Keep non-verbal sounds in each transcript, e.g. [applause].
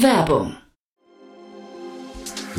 Werbung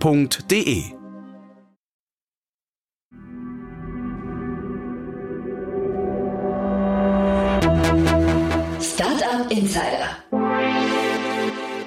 f.de. Startup Insider.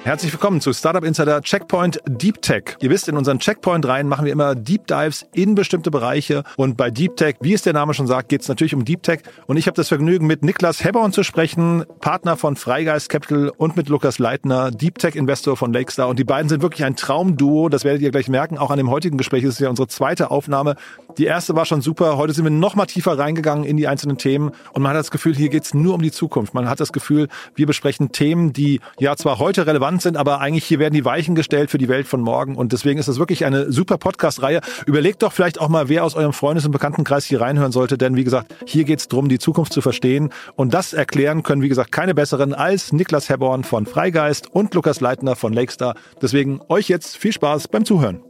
Herzlich willkommen zu Startup Insider Checkpoint Deep Tech. Ihr wisst, in unseren Checkpoint reihen machen wir immer Deep Dives in bestimmte Bereiche. Und bei Deep Tech, wie es der Name schon sagt, geht es natürlich um Deep Tech. Und ich habe das Vergnügen, mit Niklas Hebborn zu sprechen, Partner von Freigeist Capital und mit Lukas Leitner, Deep Tech Investor von Lakestar. Und die beiden sind wirklich ein Traumduo. Das werdet ihr gleich merken. Auch an dem heutigen Gespräch ist es ja unsere zweite Aufnahme. Die erste war schon super. Heute sind wir noch mal tiefer reingegangen in die einzelnen Themen. Und man hat das Gefühl, hier geht es nur um die Zukunft. Man hat das Gefühl, wir besprechen Themen, die ja zwar heute relevant relevant sind, aber eigentlich hier werden die Weichen gestellt für die Welt von morgen. Und deswegen ist das wirklich eine super Podcast-Reihe. Überlegt doch vielleicht auch mal, wer aus eurem Freundes- und Bekanntenkreis hier reinhören sollte. Denn wie gesagt, hier geht es darum, die Zukunft zu verstehen. Und das erklären können, wie gesagt, keine besseren als Niklas Herborn von Freigeist und Lukas Leitner von Lakestar. Deswegen euch jetzt viel Spaß beim Zuhören.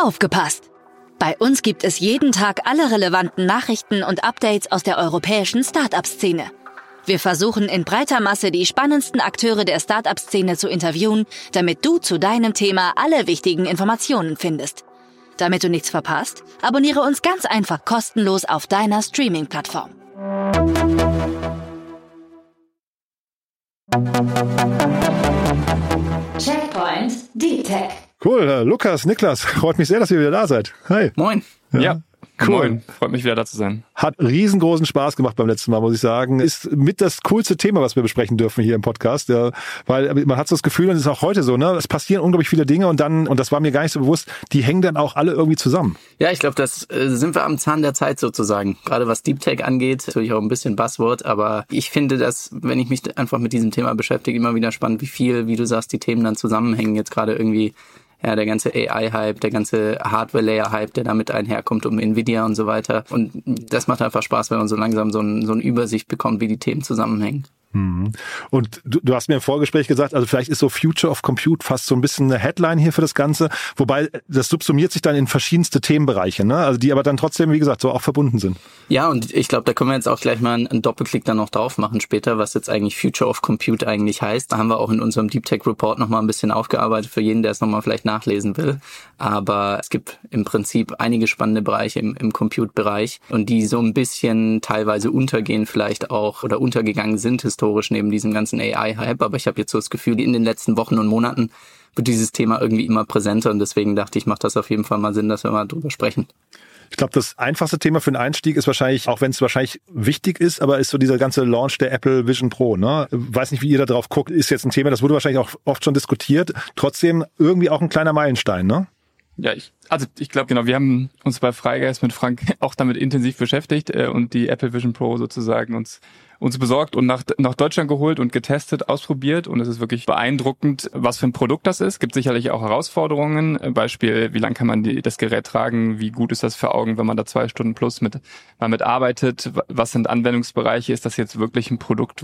Aufgepasst! Bei uns gibt es jeden Tag alle relevanten Nachrichten und Updates aus der europäischen Startup-Szene. Wir versuchen in breiter Masse die spannendsten Akteure der Startup-Szene zu interviewen, damit du zu deinem Thema alle wichtigen Informationen findest. Damit du nichts verpasst, abonniere uns ganz einfach kostenlos auf deiner Streaming-Plattform. Checkpoint Deep Tech. Cool, äh, Lukas, Niklas, [laughs] freut mich sehr, dass ihr wieder da seid. Hi. Moin. Ja. ja. Cool. Moin. Freut mich wieder da zu sein. Hat riesengroßen Spaß gemacht beim letzten Mal, muss ich sagen. Ist mit das coolste Thema, was wir besprechen dürfen hier im Podcast. Ja, weil man hat so das Gefühl, und es ist auch heute so, ne? Es passieren unglaublich viele Dinge und dann, und das war mir gar nicht so bewusst, die hängen dann auch alle irgendwie zusammen. Ja, ich glaube, das äh, sind wir am Zahn der Zeit sozusagen. Gerade was Deep Tech angeht, natürlich auch ein bisschen Buzzword, aber ich finde das, wenn ich mich einfach mit diesem Thema beschäftige, immer wieder spannend, wie viel, wie du sagst, die Themen dann zusammenhängen. Jetzt gerade irgendwie ja, der ganze AI-Hype, der ganze Hardware-Layer-Hype, der damit einherkommt um Nvidia und so weiter. Und das macht einfach Spaß, wenn man so langsam so, ein, so eine Übersicht bekommt, wie die Themen zusammenhängen. Mhm. Und du, du hast mir im Vorgespräch gesagt, also vielleicht ist so Future of Compute fast so ein bisschen eine Headline hier für das Ganze, wobei das subsumiert sich dann in verschiedenste Themenbereiche, ne? Also die aber dann trotzdem, wie gesagt, so auch verbunden sind. Ja, und ich glaube, da können wir jetzt auch gleich mal einen Doppelklick dann noch drauf machen später, was jetzt eigentlich Future of Compute eigentlich heißt. Da haben wir auch in unserem Deep Tech Report nochmal ein bisschen aufgearbeitet für jeden, der es nochmal vielleicht nachlesen will. Aber es gibt im Prinzip einige spannende Bereiche im, im Compute-Bereich und die so ein bisschen teilweise untergehen vielleicht auch oder untergegangen sind historisch neben diesem ganzen AI-Hype. Aber ich habe jetzt so das Gefühl, in den letzten Wochen und Monaten wird dieses Thema irgendwie immer präsenter und deswegen dachte ich, macht das auf jeden Fall mal Sinn, dass wir mal drüber sprechen. Ich glaube, das einfachste Thema für den Einstieg ist wahrscheinlich, auch wenn es wahrscheinlich wichtig ist, aber ist so dieser ganze Launch der Apple Vision Pro. Ne? Weiß nicht, wie ihr da drauf guckt, ist jetzt ein Thema, das wurde wahrscheinlich auch oft schon diskutiert. Trotzdem irgendwie auch ein kleiner Meilenstein, ne? Ja, ich, also ich glaube genau, wir haben uns bei Freigeist mit Frank [laughs] auch damit intensiv beschäftigt äh, und die Apple Vision Pro sozusagen uns uns besorgt und nach, nach Deutschland geholt und getestet, ausprobiert. Und es ist wirklich beeindruckend, was für ein Produkt das ist. Gibt sicherlich auch Herausforderungen. Beispiel, wie lang kann man die, das Gerät tragen? Wie gut ist das für Augen, wenn man da zwei Stunden plus mit, mal mit arbeitet? Was sind Anwendungsbereiche? Ist das jetzt wirklich ein Produkt,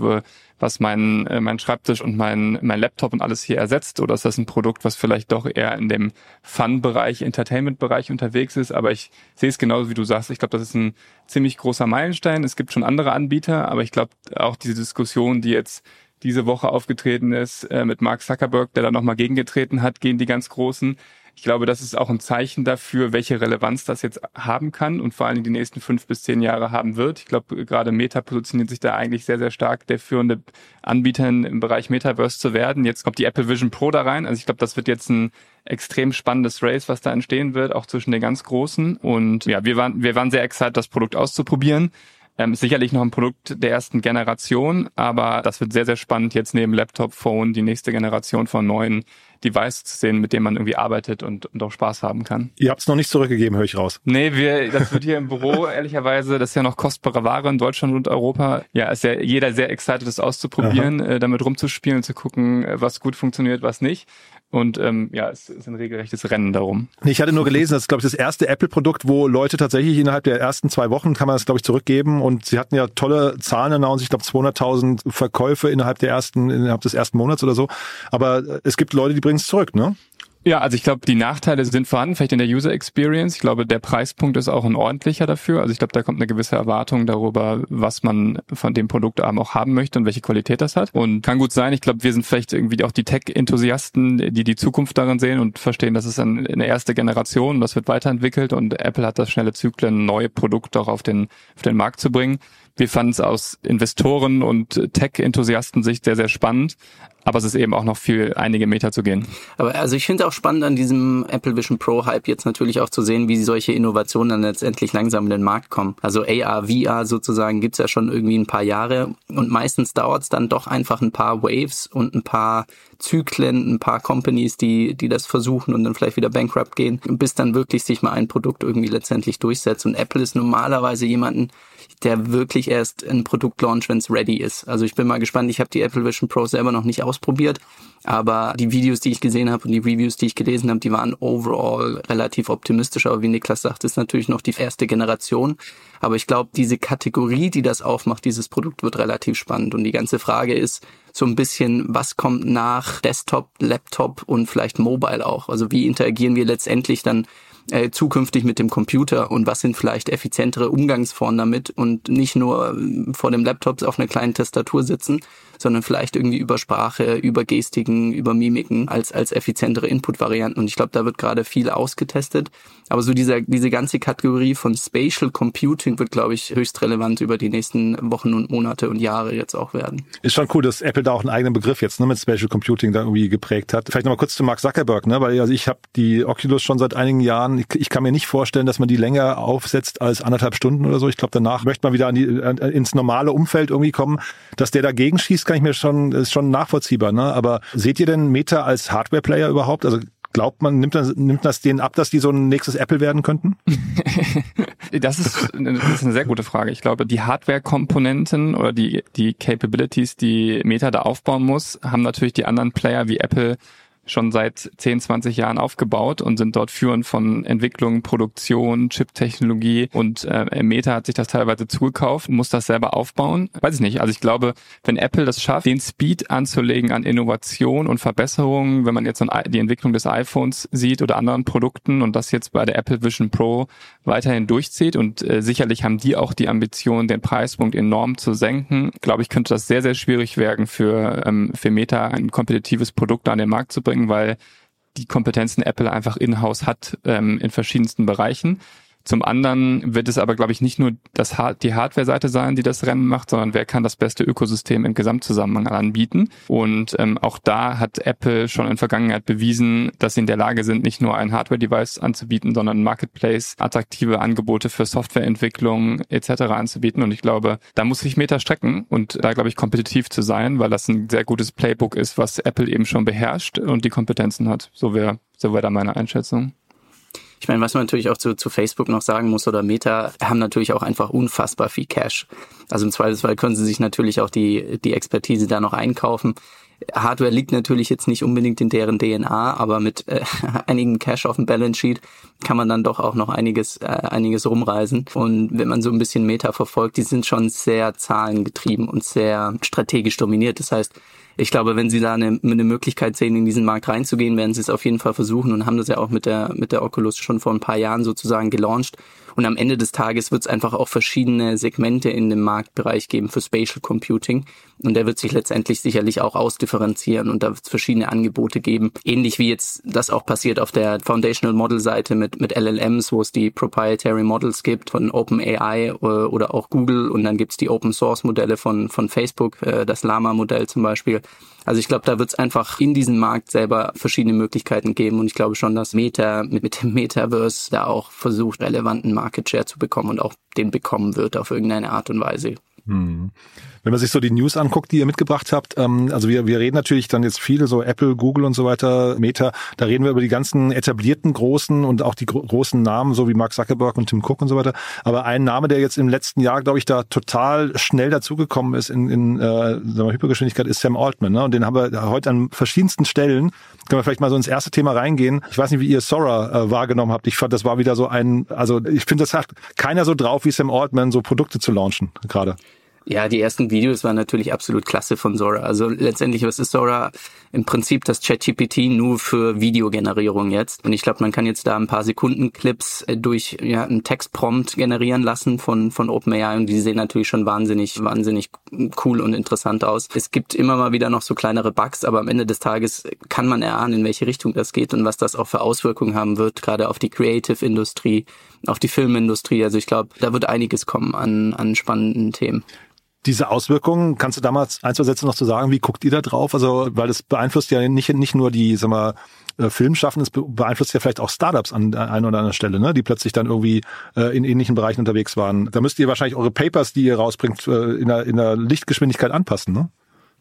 was mein, äh, mein Schreibtisch und mein, mein Laptop und alles hier ersetzt? Oder ist das ein Produkt, was vielleicht doch eher in dem Fun-Bereich, Entertainment-Bereich unterwegs ist? Aber ich sehe es genauso, wie du sagst. Ich glaube, das ist ein ziemlich großer Meilenstein. Es gibt schon andere Anbieter, aber ich glaube, auch diese Diskussion, die jetzt diese Woche aufgetreten ist äh, mit Mark Zuckerberg, der da nochmal gegengetreten hat, gegen die ganz Großen. Ich glaube, das ist auch ein Zeichen dafür, welche Relevanz das jetzt haben kann und vor allem die nächsten fünf bis zehn Jahre haben wird. Ich glaube, gerade Meta positioniert sich da eigentlich sehr, sehr stark, der führende Anbieter im Bereich Metaverse zu werden. Jetzt kommt die Apple Vision Pro da rein. Also ich glaube, das wird jetzt ein extrem spannendes Race, was da entstehen wird, auch zwischen den ganz Großen. Und ja, wir waren, wir waren sehr excited, das Produkt auszuprobieren. Ähm, sicherlich noch ein Produkt der ersten Generation, aber das wird sehr, sehr spannend jetzt neben Laptop, Phone, die nächste Generation von neuen Device zu sehen, mit dem man irgendwie arbeitet und, und auch Spaß haben kann. Ihr habt es noch nicht zurückgegeben, höre ich raus. Nee, wir, das wird hier im Büro, [laughs] ehrlicherweise, das ist ja noch kostbare Ware in Deutschland und Europa. Ja, ist ja jeder sehr excited, das auszuprobieren, äh, damit rumzuspielen, zu gucken, äh, was gut funktioniert, was nicht. Und ähm, ja, es ist ein regelrechtes Rennen darum. Ich hatte nur gelesen, das ist, glaube ich, das erste Apple-Produkt, wo Leute tatsächlich innerhalb der ersten zwei Wochen kann man das, glaube ich, zurückgeben. Und sie hatten ja tolle Zahlen announced. Ich glaube, 200.000 Verkäufe innerhalb der ersten, innerhalb des ersten Monats oder so. Aber es gibt Leute, die bringen es zurück, ne? Ja, also ich glaube, die Nachteile sind vorhanden, vielleicht in der User Experience. Ich glaube, der Preispunkt ist auch ein ordentlicher dafür. Also ich glaube, da kommt eine gewisse Erwartung darüber, was man von dem Produkt auch haben möchte und welche Qualität das hat. Und kann gut sein, ich glaube, wir sind vielleicht irgendwie auch die Tech-Enthusiasten, die die Zukunft darin sehen und verstehen, das ist eine erste Generation, das wird weiterentwickelt und Apple hat das schnelle Zyklen, neue Produkte auch auf den, auf den Markt zu bringen. Wir fanden es aus Investoren und Tech-Enthusiasten-Sicht sehr, sehr spannend. Aber es ist eben auch noch viel einige Meter zu gehen. Aber also ich finde auch spannend an diesem Apple Vision Pro Hype jetzt natürlich auch zu sehen, wie solche Innovationen dann letztendlich langsam in den Markt kommen. Also AR, VR sozusagen gibt's ja schon irgendwie ein paar Jahre und meistens dauert's dann doch einfach ein paar Waves und ein paar Zyklen, ein paar Companies, die, die das versuchen und dann vielleicht wieder bankrupt gehen, bis dann wirklich sich mal ein Produkt irgendwie letztendlich durchsetzt. Und Apple ist normalerweise jemanden, der wirklich erst ein Produkt launch, wenn es ready ist. Also ich bin mal gespannt. Ich habe die Apple Vision Pro selber noch nicht ausprobiert, aber die Videos, die ich gesehen habe und die Reviews, die ich gelesen habe, die waren overall relativ optimistisch. Aber wie Niklas sagt, ist natürlich noch die erste Generation. Aber ich glaube, diese Kategorie, die das aufmacht, dieses Produkt wird relativ spannend. Und die ganze Frage ist so ein bisschen, was kommt nach Desktop, Laptop und vielleicht Mobile auch? Also wie interagieren wir letztendlich dann äh, zukünftig mit dem Computer und was sind vielleicht effizientere Umgangsformen damit und nicht nur äh, vor dem Laptop auf einer kleinen Tastatur sitzen, sondern vielleicht irgendwie über Sprache, über Gestiken, über Mimiken als, als effizientere Input-Varianten. Und ich glaube, da wird gerade viel ausgetestet. Aber so dieser, diese ganze Kategorie von Spatial Computing wird, glaube ich, höchst relevant über die nächsten Wochen und Monate und Jahre jetzt auch werden. Ist schon cool, dass Apple da auch einen eigenen Begriff jetzt ne, mit Spatial Computing da irgendwie geprägt hat. Vielleicht nochmal kurz zu Mark Zuckerberg, ne? weil also ich habe die Oculus schon seit einigen Jahren. Ich, ich, kann mir nicht vorstellen, dass man die länger aufsetzt als anderthalb Stunden oder so. Ich glaube, danach möchte man wieder an die, an, ins normale Umfeld irgendwie kommen. Dass der dagegen schießt, kann ich mir schon, ist schon nachvollziehbar. Ne? Aber seht ihr denn Meta als Hardware-Player überhaupt? Also Glaubt man, nimmt das, nimmt das denen ab, dass die so ein nächstes Apple werden könnten? [laughs] das, ist, das ist eine sehr gute Frage. Ich glaube, die Hardware-Komponenten oder die, die Capabilities, die Meta da aufbauen muss, haben natürlich die anderen Player wie Apple schon seit 10, 20 Jahren aufgebaut und sind dort führend von Entwicklung, Produktion, Chip-Technologie und äh, Meta hat sich das teilweise zugekauft, muss das selber aufbauen. Weiß ich nicht. Also ich glaube, wenn Apple das schafft, den Speed anzulegen an Innovation und Verbesserungen, wenn man jetzt die Entwicklung des iPhones sieht oder anderen Produkten und das jetzt bei der Apple Vision Pro weiterhin durchzieht und äh, sicherlich haben die auch die Ambition, den Preispunkt enorm zu senken, glaube ich, könnte das sehr, sehr schwierig werden für, ähm, für Meta ein kompetitives Produkt an den Markt zu bringen weil die Kompetenzen Apple einfach in-house hat ähm, in verschiedensten Bereichen. Zum anderen wird es aber, glaube ich, nicht nur das, die Hardware-Seite sein, die das Rennen macht, sondern wer kann das beste Ökosystem im Gesamtzusammenhang anbieten. Und ähm, auch da hat Apple schon in Vergangenheit bewiesen, dass sie in der Lage sind, nicht nur ein Hardware-Device anzubieten, sondern Marketplace, attraktive Angebote für Softwareentwicklung etc. anzubieten. Und ich glaube, da muss sich Meta strecken und da, glaube ich, kompetitiv zu sein, weil das ein sehr gutes Playbook ist, was Apple eben schon beherrscht und die Kompetenzen hat. So wäre so wäre da meine Einschätzung. Ich meine, was man natürlich auch zu, zu Facebook noch sagen muss oder Meta, haben natürlich auch einfach unfassbar viel Cash. Also im Zweifelsfall können sie sich natürlich auch die, die Expertise da noch einkaufen. Hardware liegt natürlich jetzt nicht unbedingt in deren DNA, aber mit äh, [laughs] einigen Cash auf dem Balance Sheet kann man dann doch auch noch einiges, äh, einiges rumreisen. Und wenn man so ein bisschen Meta verfolgt, die sind schon sehr zahlengetrieben und sehr strategisch dominiert. Das heißt, ich glaube, wenn sie da eine, eine Möglichkeit sehen, in diesen Markt reinzugehen, werden sie es auf jeden Fall versuchen und haben das ja auch mit der, mit der Oculus schon vor ein paar Jahren sozusagen gelauncht. Und am Ende des Tages wird es einfach auch verschiedene Segmente in dem Marktbereich geben für Spatial Computing. Und der wird sich letztendlich sicherlich auch ausdifferenzieren und da wird es verschiedene Angebote geben. Ähnlich wie jetzt das auch passiert auf der Foundational Model Seite mit, mit LLMs, wo es die Proprietary Models gibt von OpenAI äh, oder auch Google und dann gibt es die Open Source Modelle von, von Facebook, äh, das Lama Modell zum Beispiel. Also ich glaube, da wird es einfach in diesem Markt selber verschiedene Möglichkeiten geben und ich glaube schon, dass Meta mit, mit dem Metaverse da auch versucht, relevanten Market Share zu bekommen und auch den bekommen wird auf irgendeine Art und Weise. Hm. Wenn man sich so die News anguckt, die ihr mitgebracht habt, ähm, also wir, wir reden natürlich dann jetzt viele, so Apple, Google und so weiter, Meta, da reden wir über die ganzen etablierten großen und auch die gro großen Namen, so wie Mark Zuckerberg und Tim Cook und so weiter. Aber ein Name, der jetzt im letzten Jahr, glaube ich, da total schnell dazugekommen ist in, in äh, sagen wir, Hypergeschwindigkeit, ist Sam Altman. Ne? Und den haben wir heute an verschiedensten Stellen. Können wir vielleicht mal so ins erste Thema reingehen. Ich weiß nicht, wie ihr Sora äh, wahrgenommen habt. Ich fand, das war wieder so ein, also ich finde, das hat keiner so drauf wie Sam Altman, so Produkte zu launchen gerade. Ja, die ersten Videos waren natürlich absolut klasse von Sora. Also letztendlich, was ist Sora? Im Prinzip das ChatGPT nur für Videogenerierung jetzt. Und ich glaube, man kann jetzt da ein paar Sekunden-Clips äh, durch ja, einen Textprompt generieren lassen von, von OpenAI und die sehen natürlich schon wahnsinnig, wahnsinnig cool und interessant aus. Es gibt immer mal wieder noch so kleinere Bugs, aber am Ende des Tages kann man erahnen, in welche Richtung das geht und was das auch für Auswirkungen haben wird, gerade auf die Creative-Industrie, auf die Filmindustrie. Also ich glaube, da wird einiges kommen an, an spannenden Themen diese Auswirkungen, kannst du damals ein, zwei Sätze noch zu sagen, wie guckt ihr da drauf? Also, weil das beeinflusst ja nicht, nicht nur die, sag mal, äh, Filmschaffen, es beeinflusst ja vielleicht auch Startups an einer oder anderen Stelle, ne, die plötzlich dann irgendwie äh, in ähnlichen Bereichen unterwegs waren. Da müsst ihr wahrscheinlich eure Papers, die ihr rausbringt, äh, in, der, in der Lichtgeschwindigkeit anpassen, ne?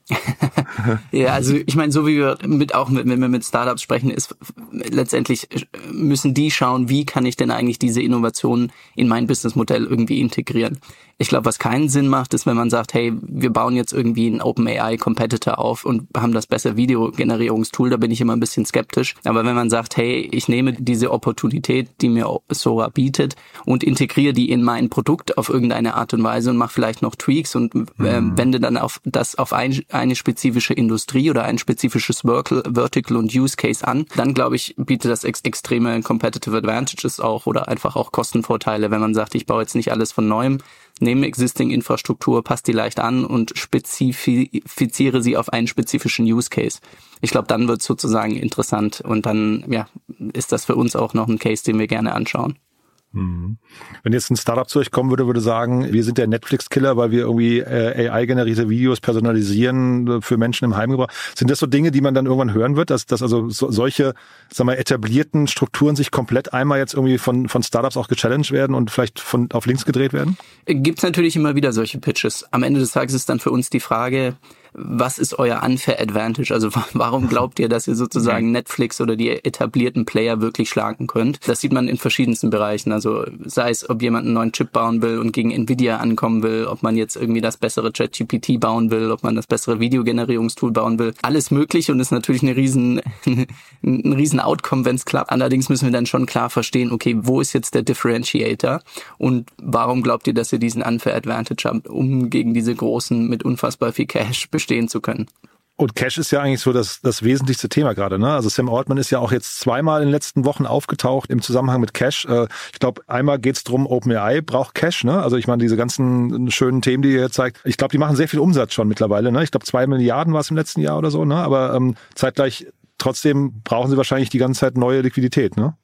[laughs] ja, also ich meine, so wie wir mit auch mit, wenn wir mit Startups sprechen, ist letztendlich müssen die schauen, wie kann ich denn eigentlich diese Innovationen in mein Businessmodell irgendwie integrieren. Ich glaube, was keinen Sinn macht, ist, wenn man sagt, hey, wir bauen jetzt irgendwie einen OpenAI-Competitor auf und haben das bessere Videogenerierungstool, da bin ich immer ein bisschen skeptisch. Aber wenn man sagt, hey, ich nehme diese Opportunität, die mir Sora bietet und integriere die in mein Produkt auf irgendeine Art und Weise und mache vielleicht noch Tweaks und äh, mhm. wende dann auf das auf ein, eine spezifische Industrie oder ein spezifisches Vertical und Use Case an, dann glaube ich, bietet das ex extreme Competitive Advantages auch oder einfach auch Kostenvorteile, wenn man sagt, ich baue jetzt nicht alles von neuem, nehme existing Infrastruktur, passe die leicht an und spezifiziere sie auf einen spezifischen Use Case. Ich glaube, dann wird es sozusagen interessant und dann ja, ist das für uns auch noch ein Case, den wir gerne anschauen. Mhm. Wenn jetzt ein Startup zu euch kommen würde, würde sagen, wir sind der Netflix-Killer, weil wir irgendwie äh, AI-generierte Videos personalisieren äh, für Menschen im Heimgebrauch. Sind das so Dinge, die man dann irgendwann hören wird, dass, dass also so, solche, sagen wir, etablierten Strukturen sich komplett einmal jetzt irgendwie von, von Startups auch gechallenged werden und vielleicht von auf links gedreht werden? Gibt's natürlich immer wieder solche Pitches. Am Ende des Tages ist dann für uns die Frage, was ist euer unfair advantage? Also warum glaubt ihr, dass ihr sozusagen mhm. Netflix oder die etablierten Player wirklich schlagen könnt? Das sieht man in verschiedensten Bereichen. Also sei es, ob jemand einen neuen Chip bauen will und gegen Nvidia ankommen will, ob man jetzt irgendwie das bessere ChatGPT bauen will, ob man das bessere Videogenerierungstool bauen will. Alles möglich und ist natürlich eine riesen, [laughs] ein riesen Outcome, wenn es klappt. Allerdings müssen wir dann schon klar verstehen, okay, wo ist jetzt der Differentiator und warum glaubt ihr, dass ihr diesen unfair advantage habt, um gegen diese großen mit unfassbar viel Cash bestehen zu können. Und Cash ist ja eigentlich so das, das wesentlichste Thema gerade. Ne? Also Sam Altman ist ja auch jetzt zweimal in den letzten Wochen aufgetaucht im Zusammenhang mit Cash. Äh, ich glaube, einmal geht es darum, OpenAI braucht Cash. Ne? Also ich meine, diese ganzen schönen Themen, die ihr zeigt, ich glaube, die machen sehr viel Umsatz schon mittlerweile. Ne? Ich glaube, zwei Milliarden war es im letzten Jahr oder so. Ne? Aber ähm, zeitgleich trotzdem brauchen sie wahrscheinlich die ganze Zeit neue Liquidität. Ne?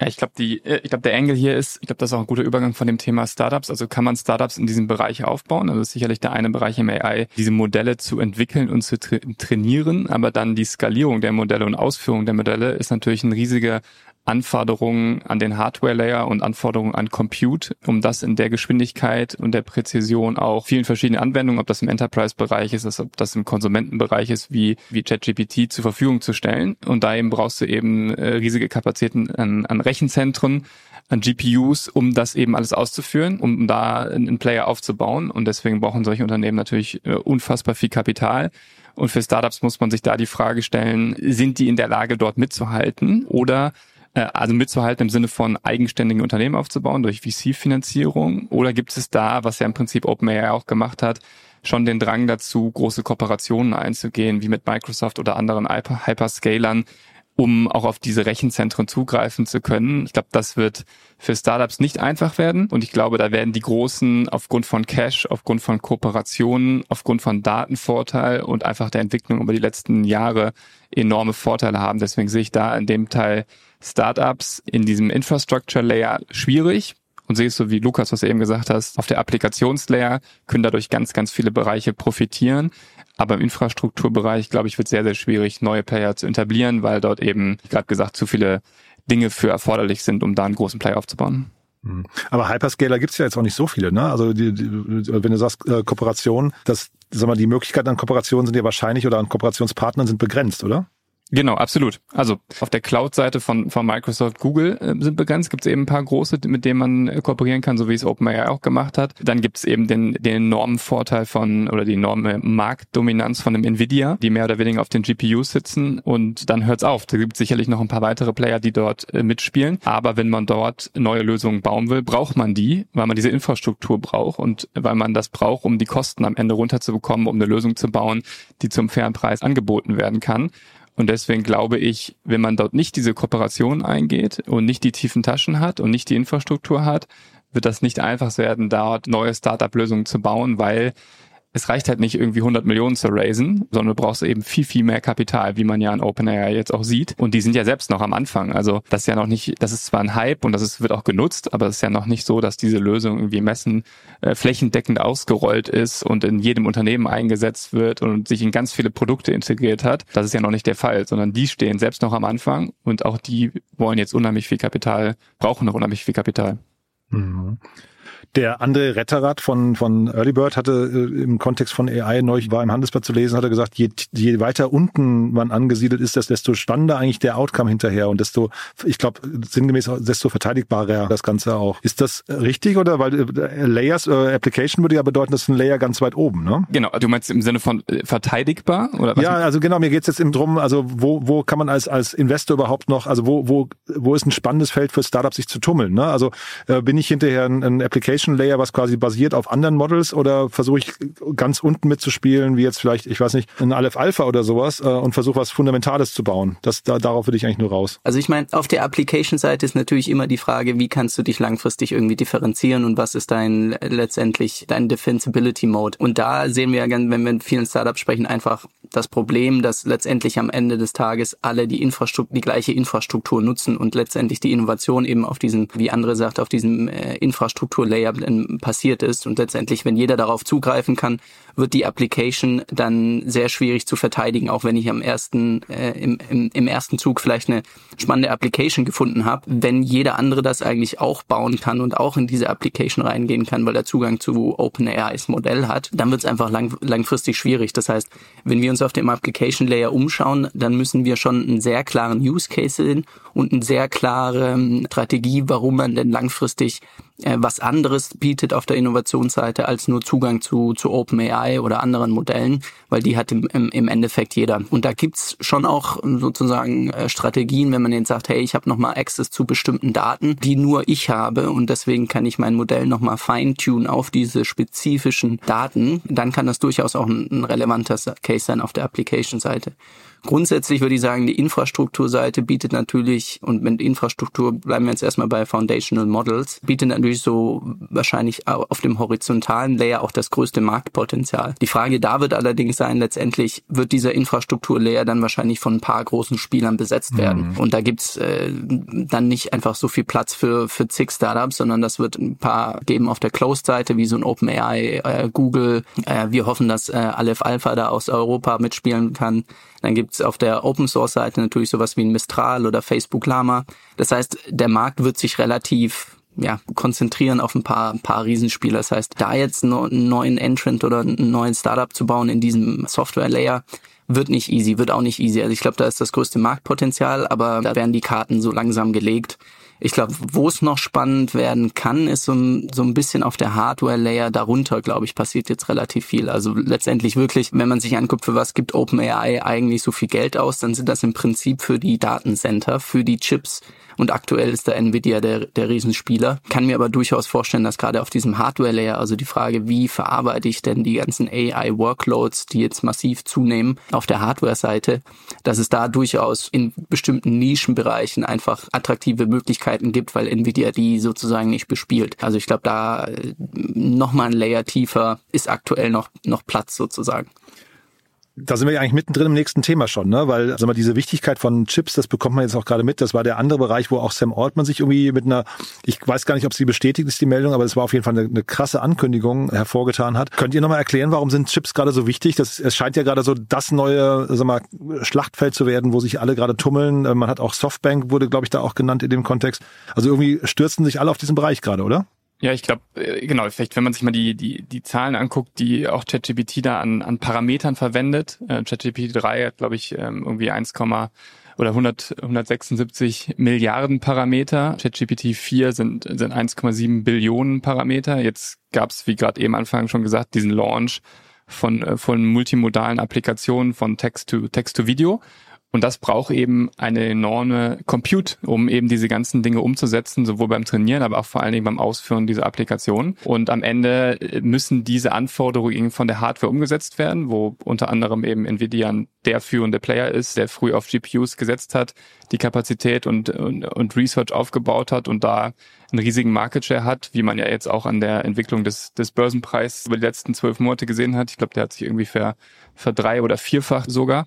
Ja, ich glaube, die, äh, ich glaube, der Angle hier ist, ich glaube, das ist auch ein guter Übergang von dem Thema Startups. Also kann man Startups in diesem Bereich aufbauen? Also ist sicherlich der eine Bereich im AI, diese Modelle zu entwickeln und zu tra trainieren, aber dann die Skalierung der Modelle und Ausführung der Modelle ist natürlich ein riesiger Anforderungen an den Hardware-Layer und Anforderungen an Compute, um das in der Geschwindigkeit und der Präzision auch vielen verschiedenen Anwendungen, ob das im Enterprise-Bereich ist, ob das im Konsumentenbereich ist, wie, wie ChatGPT zur Verfügung zu stellen. Und da eben brauchst du eben äh, riesige Kapazitäten an, an Rechenzentren, an GPUs, um das eben alles auszuführen, um da einen Player aufzubauen. Und deswegen brauchen solche Unternehmen natürlich äh, unfassbar viel Kapital. Und für Startups muss man sich da die Frage stellen, sind die in der Lage, dort mitzuhalten? Oder äh, also mitzuhalten im Sinne von eigenständigen Unternehmen aufzubauen durch VC-Finanzierung? Oder gibt es da, was ja im Prinzip OpenAI auch gemacht hat, schon den Drang dazu, große Kooperationen einzugehen, wie mit Microsoft oder anderen Hyperscalern, um auch auf diese Rechenzentren zugreifen zu können. Ich glaube, das wird für Startups nicht einfach werden. Und ich glaube, da werden die Großen aufgrund von Cash, aufgrund von Kooperationen, aufgrund von Datenvorteil und einfach der Entwicklung über die letzten Jahre enorme Vorteile haben. Deswegen sehe ich da in dem Teil Startups in diesem Infrastructure Layer schwierig und es so wie Lukas, was du eben gesagt hast, auf der Applikationslayer können dadurch ganz, ganz viele Bereiche profitieren. Aber im Infrastrukturbereich, glaube ich, wird sehr, sehr schwierig, neue Player zu etablieren, weil dort eben, wie gerade gesagt, zu viele Dinge für erforderlich sind, um da einen großen Player aufzubauen. Hm. Aber Hyperscaler gibt's ja jetzt auch nicht so viele, ne? Also die, die, wenn du sagst äh, Kooperation, das, sag mal, die Möglichkeiten an Kooperationen sind ja wahrscheinlich oder an Kooperationspartnern sind begrenzt, oder? Genau, absolut. Also auf der Cloud-Seite von, von Microsoft, Google äh, sind begrenzt. Gibt es eben ein paar große, mit denen man äh, kooperieren kann, so wie es OpenAI auch gemacht hat. Dann gibt es eben den, den enormen Vorteil von oder die enorme Marktdominanz von dem Nvidia, die mehr oder weniger auf den GPUs sitzen. Und dann hört's auf. Da gibt es sicherlich noch ein paar weitere Player, die dort äh, mitspielen. Aber wenn man dort neue Lösungen bauen will, braucht man die, weil man diese Infrastruktur braucht und weil man das braucht, um die Kosten am Ende runterzubekommen, um eine Lösung zu bauen, die zum fairen Preis angeboten werden kann. Und deswegen glaube ich, wenn man dort nicht diese Kooperation eingeht und nicht die tiefen Taschen hat und nicht die Infrastruktur hat, wird das nicht einfach werden, dort neue Startup-Lösungen zu bauen, weil es reicht halt nicht irgendwie 100 Millionen zu raisen, sondern du brauchst eben viel, viel mehr Kapital, wie man ja in OpenAI jetzt auch sieht. Und die sind ja selbst noch am Anfang. Also das ist ja noch nicht, das ist zwar ein Hype und das ist, wird auch genutzt, aber es ist ja noch nicht so, dass diese Lösung irgendwie messen äh, flächendeckend ausgerollt ist und in jedem Unternehmen eingesetzt wird und sich in ganz viele Produkte integriert hat. Das ist ja noch nicht der Fall, sondern die stehen selbst noch am Anfang und auch die wollen jetzt unheimlich viel Kapital, brauchen noch unheimlich viel Kapital. Mhm. Der andere Retterrad von, von Early Bird hatte äh, im Kontext von AI neulich war im Handelsblatt zu lesen, hat er gesagt, je, je weiter unten man angesiedelt ist, desto spannender eigentlich der Outcome hinterher und desto, ich glaube, sinngemäß desto verteidigbarer das Ganze auch. Ist das richtig oder weil äh, Layers, äh, Application würde ja bedeuten, das ist ein Layer ganz weit oben, ne? Genau, du meinst im Sinne von äh, verteidigbar oder was? Ja, also genau, mir geht's jetzt eben drum, also wo, wo kann man als, als Investor überhaupt noch, also wo, wo, wo ist ein spannendes Feld für Startups sich zu tummeln, ne? Also äh, bin ich hinterher ein, ein Application Application Layer, was quasi basiert auf anderen Models oder versuche ich ganz unten mitzuspielen, wie jetzt vielleicht, ich weiß nicht, ein Aleph Alpha oder sowas äh, und versuche was Fundamentales zu bauen. Das, da, darauf würde ich eigentlich nur raus. Also ich meine, auf der Application-Seite ist natürlich immer die Frage, wie kannst du dich langfristig irgendwie differenzieren und was ist dein letztendlich dein Defensibility Mode. Und da sehen wir ja, wenn wir mit vielen Startups sprechen, einfach das Problem, dass letztendlich am Ende des Tages alle die Infrastruktur, die gleiche Infrastruktur nutzen und letztendlich die Innovation eben auf diesem, wie andere sagt, auf diesem äh, Infrastruktur-Layer passiert ist. Und letztendlich, wenn jeder darauf zugreifen kann, wird die Application dann sehr schwierig zu verteidigen, auch wenn ich am ersten, äh, im, im, im ersten Zug vielleicht eine spannende Application gefunden habe. Wenn jeder andere das eigentlich auch bauen kann und auch in diese Application reingehen kann, weil er Zugang zu OpenAIs Modell hat, dann wird es einfach lang, langfristig schwierig. Das heißt, wenn wir uns auf dem Application Layer umschauen, dann müssen wir schon einen sehr klaren Use Case sehen und eine sehr klare ähm, Strategie, warum man denn langfristig äh, was anderes bietet auf der Innovationsseite als nur Zugang zu, zu OpenAI oder anderen Modellen, weil die hat im, im Endeffekt jeder. Und da gibt's schon auch sozusagen äh, Strategien, wenn man jetzt sagt, hey, ich habe nochmal Access zu bestimmten Daten, die nur ich habe und deswegen kann ich mein Modell nochmal feintunen auf diese spezifischen Daten, dann kann das durchaus auch ein, ein relevanter Case sein auf der Application-Seite. Grundsätzlich würde ich sagen, die Infrastrukturseite bietet natürlich, und mit Infrastruktur bleiben wir jetzt erstmal bei Foundational Models, bietet natürlich so wahrscheinlich auf dem horizontalen Layer auch das größte Marktpotenzial. Die Frage da wird allerdings sein, letztendlich wird dieser Infrastrukturlayer dann wahrscheinlich von ein paar großen Spielern besetzt werden. Mhm. Und da gibt's äh, dann nicht einfach so viel Platz für, für zig Startups, sondern das wird ein paar geben auf der Closed-Seite, wie so ein OpenAI, äh, Google. Äh, wir hoffen, dass äh, Aleph Alpha da aus Europa mitspielen kann. Dann gibt's auf der Open Source Seite natürlich sowas wie ein Mistral oder Facebook Lama. Das heißt, der Markt wird sich relativ ja, konzentrieren auf ein paar, paar Riesenspieler. Das heißt, da jetzt einen neuen Entrant oder einen neuen Startup zu bauen in diesem Software Layer, wird nicht easy, wird auch nicht easy. Also ich glaube, da ist das größte Marktpotenzial, aber da werden die Karten so langsam gelegt. Ich glaube, wo es noch spannend werden kann, ist so, so ein bisschen auf der Hardware-Layer darunter, glaube ich, passiert jetzt relativ viel. Also letztendlich wirklich, wenn man sich anguckt, für was gibt OpenAI eigentlich so viel Geld aus, dann sind das im Prinzip für die Datencenter, für die Chips, und aktuell ist da Nvidia der, der Riesenspieler. Kann mir aber durchaus vorstellen, dass gerade auf diesem Hardware-Layer, also die Frage, wie verarbeite ich denn die ganzen AI-Workloads, die jetzt massiv zunehmen auf der Hardware-Seite, dass es da durchaus in bestimmten Nischenbereichen einfach attraktive Möglichkeiten gibt, weil Nvidia die sozusagen nicht bespielt. Also ich glaube, da äh, nochmal ein Layer tiefer ist aktuell noch, noch Platz sozusagen. Da sind wir ja eigentlich mittendrin im nächsten Thema schon, ne? Weil sag mal, diese Wichtigkeit von Chips, das bekommt man jetzt auch gerade mit. Das war der andere Bereich, wo auch Sam Altman sich irgendwie mit einer, ich weiß gar nicht, ob sie bestätigt ist, die Meldung, aber es war auf jeden Fall eine, eine krasse Ankündigung hervorgetan hat. Könnt ihr nochmal erklären, warum sind Chips gerade so wichtig? Das, es scheint ja gerade so das neue, sag mal, Schlachtfeld zu werden, wo sich alle gerade tummeln. Äh, man hat auch Softbank, wurde, glaube ich, da auch genannt in dem Kontext. Also irgendwie stürzen sich alle auf diesen Bereich gerade, oder? Ja, ich glaube, äh, genau, vielleicht wenn man sich mal die, die, die Zahlen anguckt, die auch ChatGPT da an, an Parametern verwendet. Äh, ChatGPT 3 hat, glaube ich, ähm, irgendwie 1, oder 100, 176 Milliarden Parameter. ChatGPT 4 sind, sind 1,7 Billionen Parameter. Jetzt gab es, wie gerade eben Anfang schon gesagt, diesen Launch von, äh, von multimodalen Applikationen von Text to Text to Video. Und das braucht eben eine enorme Compute, um eben diese ganzen Dinge umzusetzen, sowohl beim Trainieren, aber auch vor allen Dingen beim Ausführen dieser Applikation. Und am Ende müssen diese Anforderungen von der Hardware umgesetzt werden, wo unter anderem eben Nvidia der führende Player ist, der früh auf GPUs gesetzt hat, die Kapazität und, und, und Research aufgebaut hat und da einen riesigen Market Share hat, wie man ja jetzt auch an der Entwicklung des, des Börsenpreises über die letzten zwölf Monate gesehen hat. Ich glaube, der hat sich irgendwie ver, verdrei- oder vierfach sogar.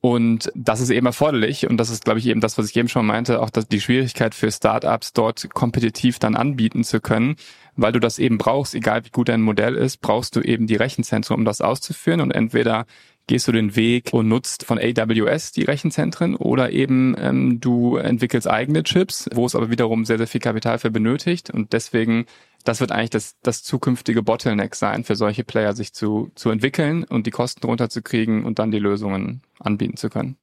Und das ist eben erforderlich. Und das ist, glaube ich, eben das, was ich eben schon meinte, auch dass die Schwierigkeit für Startups dort kompetitiv dann anbieten zu können, weil du das eben brauchst, egal wie gut dein Modell ist, brauchst du eben die Rechenzentren, um das auszuführen. Und entweder gehst du den Weg und nutzt von AWS die Rechenzentren oder eben ähm, du entwickelst eigene Chips, wo es aber wiederum sehr, sehr viel Kapital für benötigt. Und deswegen das wird eigentlich das, das zukünftige Bottleneck sein, für solche Player sich zu, zu entwickeln und die Kosten runterzukriegen und dann die Lösungen anbieten zu können.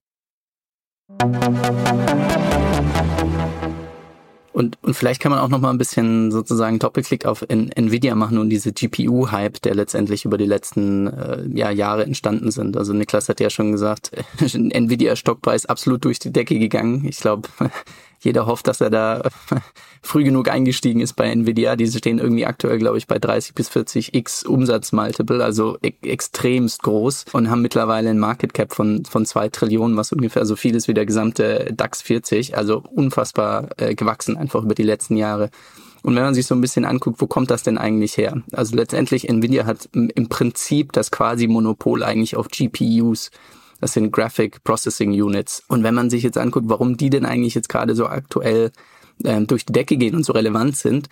Und, und vielleicht kann man auch noch mal ein bisschen sozusagen Doppelklick auf N Nvidia machen und diese GPU-Hype, der letztendlich über die letzten äh, ja, Jahre entstanden sind. Also Niklas hat ja schon gesagt, [laughs] Nvidia-Stockpreis absolut durch die Decke gegangen. Ich glaube, jeder hofft, dass er da [laughs] früh genug eingestiegen ist bei Nvidia. Diese stehen irgendwie aktuell, glaube ich, bei 30 bis 40 x Umsatzmultiple, also e extremst groß und haben mittlerweile ein Market Cap von, von zwei Trillionen, was ungefähr so viel ist wie der gesamte DAX 40. Also unfassbar äh, gewachsen einfach über die letzten Jahre. Und wenn man sich so ein bisschen anguckt, wo kommt das denn eigentlich her? Also letztendlich Nvidia hat im Prinzip das quasi Monopol eigentlich auf GPUs. Das sind Graphic Processing Units. Und wenn man sich jetzt anguckt, warum die denn eigentlich jetzt gerade so aktuell ähm, durch die Decke gehen und so relevant sind,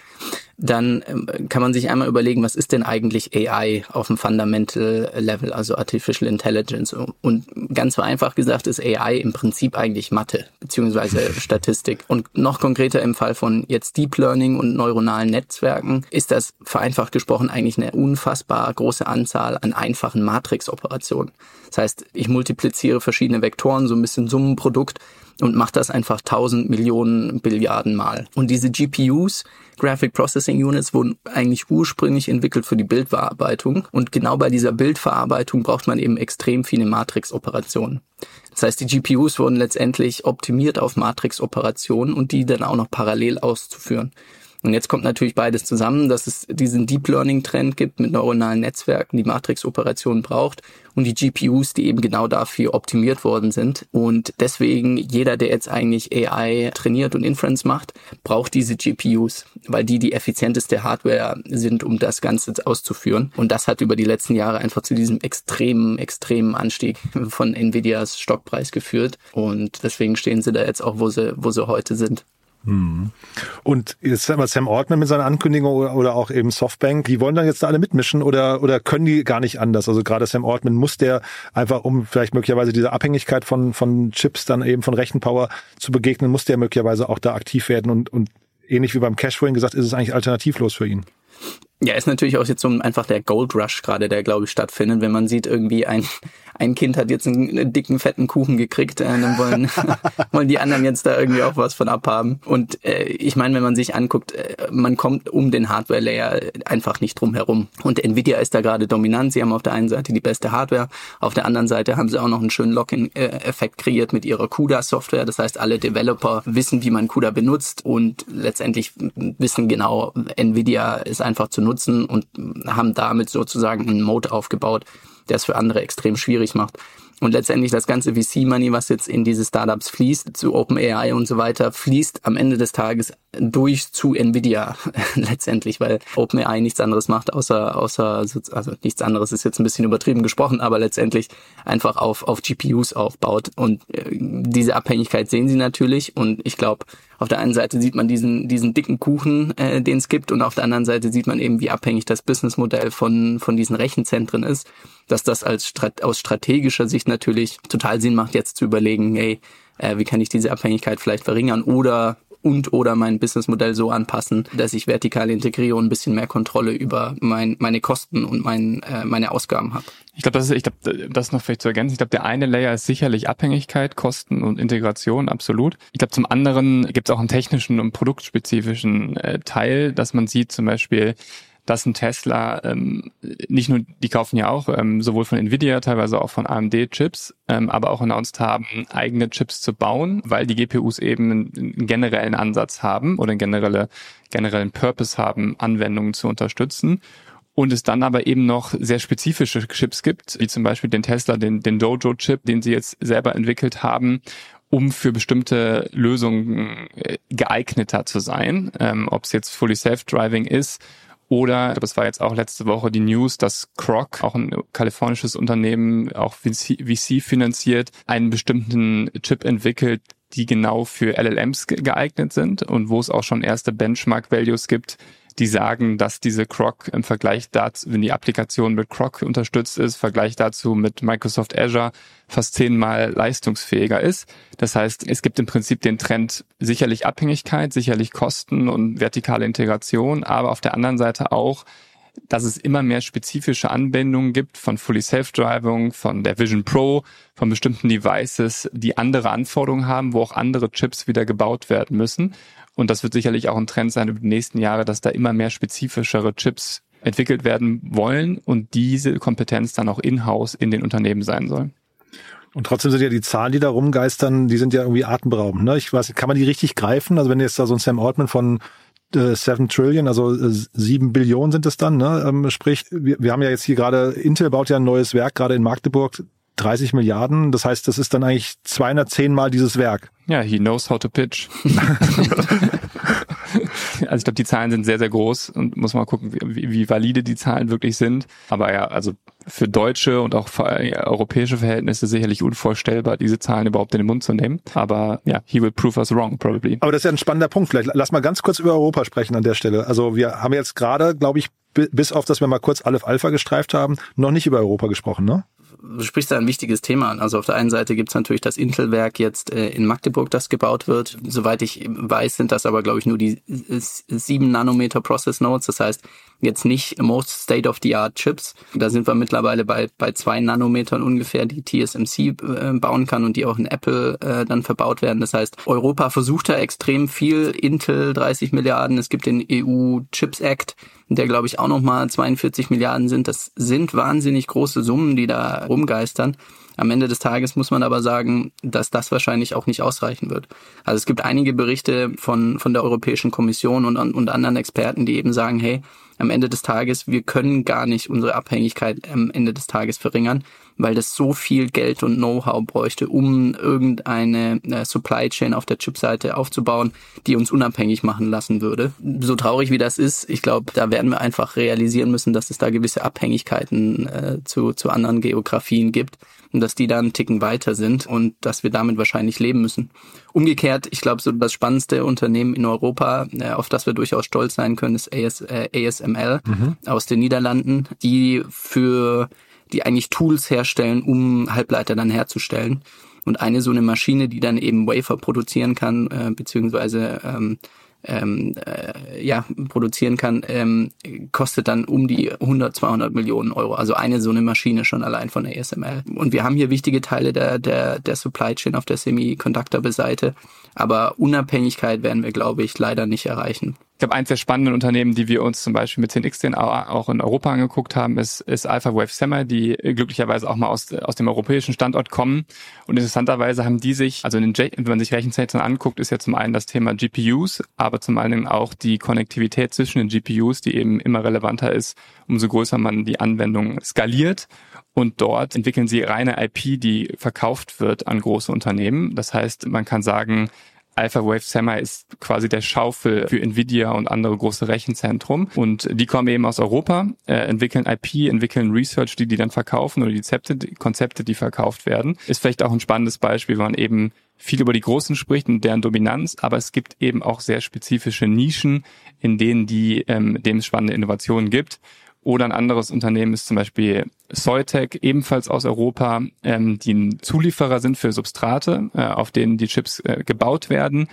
dann ähm, kann man sich einmal überlegen, was ist denn eigentlich AI auf dem Fundamental Level, also Artificial Intelligence. Und ganz vereinfacht gesagt ist AI im Prinzip eigentlich Mathe beziehungsweise [laughs] Statistik. Und noch konkreter im Fall von jetzt Deep Learning und neuronalen Netzwerken ist das vereinfacht gesprochen eigentlich eine unfassbar große Anzahl an einfachen Matrix-Operationen. Das heißt, ich multipliziere verschiedene Vektoren, so ein bisschen Summenprodukt und macht das einfach tausend Millionen Billiarden Mal. Und diese GPUs, Graphic Processing Units, wurden eigentlich ursprünglich entwickelt für die Bildverarbeitung. Und genau bei dieser Bildverarbeitung braucht man eben extrem viele Matrix-Operationen. Das heißt, die GPUs wurden letztendlich optimiert auf Matrix-Operationen und die dann auch noch parallel auszuführen. Und jetzt kommt natürlich beides zusammen, dass es diesen Deep Learning Trend gibt mit neuronalen Netzwerken, die Matrix-Operationen braucht und die GPUs, die eben genau dafür optimiert worden sind. Und deswegen jeder, der jetzt eigentlich AI trainiert und Inference macht, braucht diese GPUs, weil die die effizienteste Hardware sind, um das Ganze auszuführen. Und das hat über die letzten Jahre einfach zu diesem extremen, extremen Anstieg von Nvidias Stockpreis geführt. Und deswegen stehen sie da jetzt auch, wo sie, wo sie heute sind. Und jetzt haben wir Sam Altman mit seiner Ankündigung oder auch eben Softbank, die wollen dann jetzt da alle mitmischen oder, oder können die gar nicht anders? Also gerade Sam Altman muss der einfach, um vielleicht möglicherweise diese Abhängigkeit von, von Chips dann eben von Rechenpower zu begegnen, muss der möglicherweise auch da aktiv werden und, und ähnlich wie beim Cash vorhin gesagt, ist es eigentlich alternativlos für ihn. Ja, ist natürlich auch jetzt so einfach der Gold Rush gerade, der glaube ich stattfindet, wenn man sieht irgendwie ein ein Kind hat jetzt einen, dicken fetten Kuchen gekriegt, äh, dann wollen [laughs] [laughs] wollen die anderen jetzt da irgendwie auch was von abhaben. Und äh, ich meine, wenn man sich anguckt, äh, man kommt um den Hardware Layer einfach nicht drum herum. Und Nvidia ist da gerade dominant. Sie haben auf der einen Seite die beste Hardware, auf der anderen Seite haben sie auch noch einen schönen Lock-in-Effekt kreiert mit ihrer CUDA Software. Das heißt, alle Developer wissen, wie man CUDA benutzt und letztendlich wissen genau, Nvidia ist einfach zu nutzen und haben damit sozusagen einen Mode aufgebaut, der es für andere extrem schwierig macht. Und letztendlich das ganze VC-Money, was jetzt in diese Startups fließt, zu OpenAI und so weiter, fließt am Ende des Tages durch zu Nvidia [laughs] letztendlich, weil OpenAI nichts anderes macht, außer, außer, also nichts anderes ist jetzt ein bisschen übertrieben gesprochen, aber letztendlich einfach auf, auf GPUs aufbaut. Und äh, diese Abhängigkeit sehen sie natürlich. Und ich glaube, auf der einen Seite sieht man diesen, diesen dicken Kuchen, äh, den es gibt, und auf der anderen Seite sieht man eben, wie abhängig das Businessmodell von, von diesen Rechenzentren ist, dass das als aus strategischer Sicht natürlich total Sinn macht, jetzt zu überlegen, hey, äh, wie kann ich diese Abhängigkeit vielleicht verringern oder und oder mein Businessmodell so anpassen, dass ich vertikal integriere und ein bisschen mehr Kontrolle über mein, meine Kosten und mein, äh, meine Ausgaben habe. Ich glaube, das ist, ich glaube, das noch vielleicht zu ergänzen. Ich glaube, der eine Layer ist sicherlich Abhängigkeit, Kosten und Integration, absolut. Ich glaube, zum anderen gibt es auch einen technischen und produktspezifischen äh, Teil, dass man sieht, zum Beispiel, dass ein Tesla ähm, nicht nur, die kaufen ja auch ähm, sowohl von Nvidia, teilweise auch von AMD Chips, ähm, aber auch announced haben, eigene Chips zu bauen, weil die GPUs eben einen, einen generellen Ansatz haben oder einen generelle, generellen Purpose haben, Anwendungen zu unterstützen. Und es dann aber eben noch sehr spezifische Chips gibt, wie zum Beispiel den Tesla, den, den Dojo-Chip, den sie jetzt selber entwickelt haben, um für bestimmte Lösungen äh, geeigneter zu sein. Ähm, Ob es jetzt Fully Self-Driving ist oder, das war jetzt auch letzte Woche die News, dass Croc, auch ein kalifornisches Unternehmen, auch VC, VC finanziert, einen bestimmten Chip entwickelt, die genau für LLMs geeignet sind und wo es auch schon erste Benchmark-Values gibt, die sagen, dass diese Croc im Vergleich dazu, wenn die Applikation mit Croc unterstützt ist, Vergleich dazu mit Microsoft Azure fast zehnmal leistungsfähiger ist. Das heißt, es gibt im Prinzip den Trend sicherlich Abhängigkeit, sicherlich Kosten und vertikale Integration, aber auf der anderen Seite auch dass es immer mehr spezifische Anwendungen gibt von Fully Self-Driving, von der Vision Pro, von bestimmten Devices, die andere Anforderungen haben, wo auch andere Chips wieder gebaut werden müssen. Und das wird sicherlich auch ein Trend sein über die nächsten Jahre, dass da immer mehr spezifischere Chips entwickelt werden wollen und diese Kompetenz dann auch in-house in den Unternehmen sein soll. Und trotzdem sind ja die Zahlen, die da rumgeistern, die sind ja irgendwie atemberaubend. Ne? Ich weiß, kann man die richtig greifen? Also wenn jetzt da so ein Sam Altman von 7 Trillion, also äh, 7 Billionen sind es dann, ne? ähm, sprich, wir, wir haben ja jetzt hier gerade, Intel baut ja ein neues Werk gerade in Magdeburg, 30 Milliarden. Das heißt, das ist dann eigentlich 210 Mal dieses Werk. Ja, he knows how to pitch. [laughs] [laughs] [laughs] also ich glaube, die Zahlen sind sehr, sehr groß und muss mal gucken, wie, wie valide die Zahlen wirklich sind. Aber ja, also für deutsche und auch für europäische Verhältnisse sicherlich unvorstellbar, diese Zahlen überhaupt in den Mund zu nehmen. Aber ja, he will prove us wrong, probably. Aber das ist ja ein spannender Punkt. Vielleicht lass mal ganz kurz über Europa sprechen an der Stelle. Also wir haben jetzt gerade, glaube ich, bis auf, dass wir mal kurz Aleph Alpha gestreift haben, noch nicht über Europa gesprochen, ne? Du sprichst da ein wichtiges Thema an. Also auf der einen Seite gibt es natürlich das Intel-Werk jetzt äh, in Magdeburg, das gebaut wird. Soweit ich weiß, sind das aber, glaube ich, nur die sieben Nanometer Process Nodes. Das heißt, jetzt nicht most state-of-the-art Chips. Da sind wir mittlerweile bei, bei zwei Nanometern ungefähr, die TSMC äh, bauen kann und die auch in Apple äh, dann verbaut werden. Das heißt, Europa versucht da extrem viel. Intel 30 Milliarden. Es gibt den EU Chips Act, der glaube ich auch nochmal 42 Milliarden sind. Das sind wahnsinnig große Summen, die da rumgeistern. Am Ende des Tages muss man aber sagen, dass das wahrscheinlich auch nicht ausreichen wird. Also es gibt einige Berichte von, von der Europäischen Kommission und, und anderen Experten, die eben sagen, hey, am Ende des Tages, wir können gar nicht unsere Abhängigkeit am Ende des Tages verringern, weil das so viel Geld und Know-how bräuchte, um irgendeine äh, Supply Chain auf der Chipseite aufzubauen, die uns unabhängig machen lassen würde. So traurig wie das ist, ich glaube, da werden wir einfach realisieren müssen, dass es da gewisse Abhängigkeiten äh, zu, zu anderen Geografien gibt und dass die da einen Ticken weiter sind und dass wir damit wahrscheinlich leben müssen. Umgekehrt, ich glaube, so das spannendste Unternehmen in Europa, äh, auf das wir durchaus stolz sein können, ist AS, äh, ASML mhm. aus den Niederlanden, die für die eigentlich Tools herstellen, um Halbleiter dann herzustellen. Und eine so eine Maschine, die dann eben Wafer produzieren kann, äh, beziehungsweise ähm, ähm, äh, ja, produzieren kann, ähm, kostet dann um die 100, 200 Millionen Euro. Also eine so eine Maschine schon allein von der ASML. Und wir haben hier wichtige Teile der, der, der Supply Chain auf der Semiconductor-Seite. Aber Unabhängigkeit werden wir, glaube ich, leider nicht erreichen. Ich glaube, eins der spannenden Unternehmen, die wir uns zum Beispiel mit 10x auch in Europa angeguckt haben, ist, ist Alpha Wave Semi, die glücklicherweise auch mal aus, aus dem europäischen Standort kommen. Und interessanterweise haben die sich, also in den, wenn man sich Rechenzentren anguckt, ist ja zum einen das Thema GPUs, aber zum einen auch die Konnektivität zwischen den GPUs, die eben immer relevanter ist, umso größer man die Anwendung skaliert. Und dort entwickeln sie reine IP, die verkauft wird an große Unternehmen. Das heißt, man kann sagen, Alpha Wave Semi ist quasi der Schaufel für Nvidia und andere große Rechenzentrum. Und die kommen eben aus Europa, äh, entwickeln IP, entwickeln Research, die die dann verkaufen oder die Konzepte, die Konzepte, die verkauft werden. Ist vielleicht auch ein spannendes Beispiel, wenn man eben viel über die Großen spricht und deren Dominanz, aber es gibt eben auch sehr spezifische Nischen, in denen die, ähm, dem es spannende Innovationen gibt. Oder ein anderes Unternehmen ist zum Beispiel Soitec, ebenfalls aus Europa, ähm, die ein Zulieferer sind für Substrate, äh, auf denen die Chips äh, gebaut werden.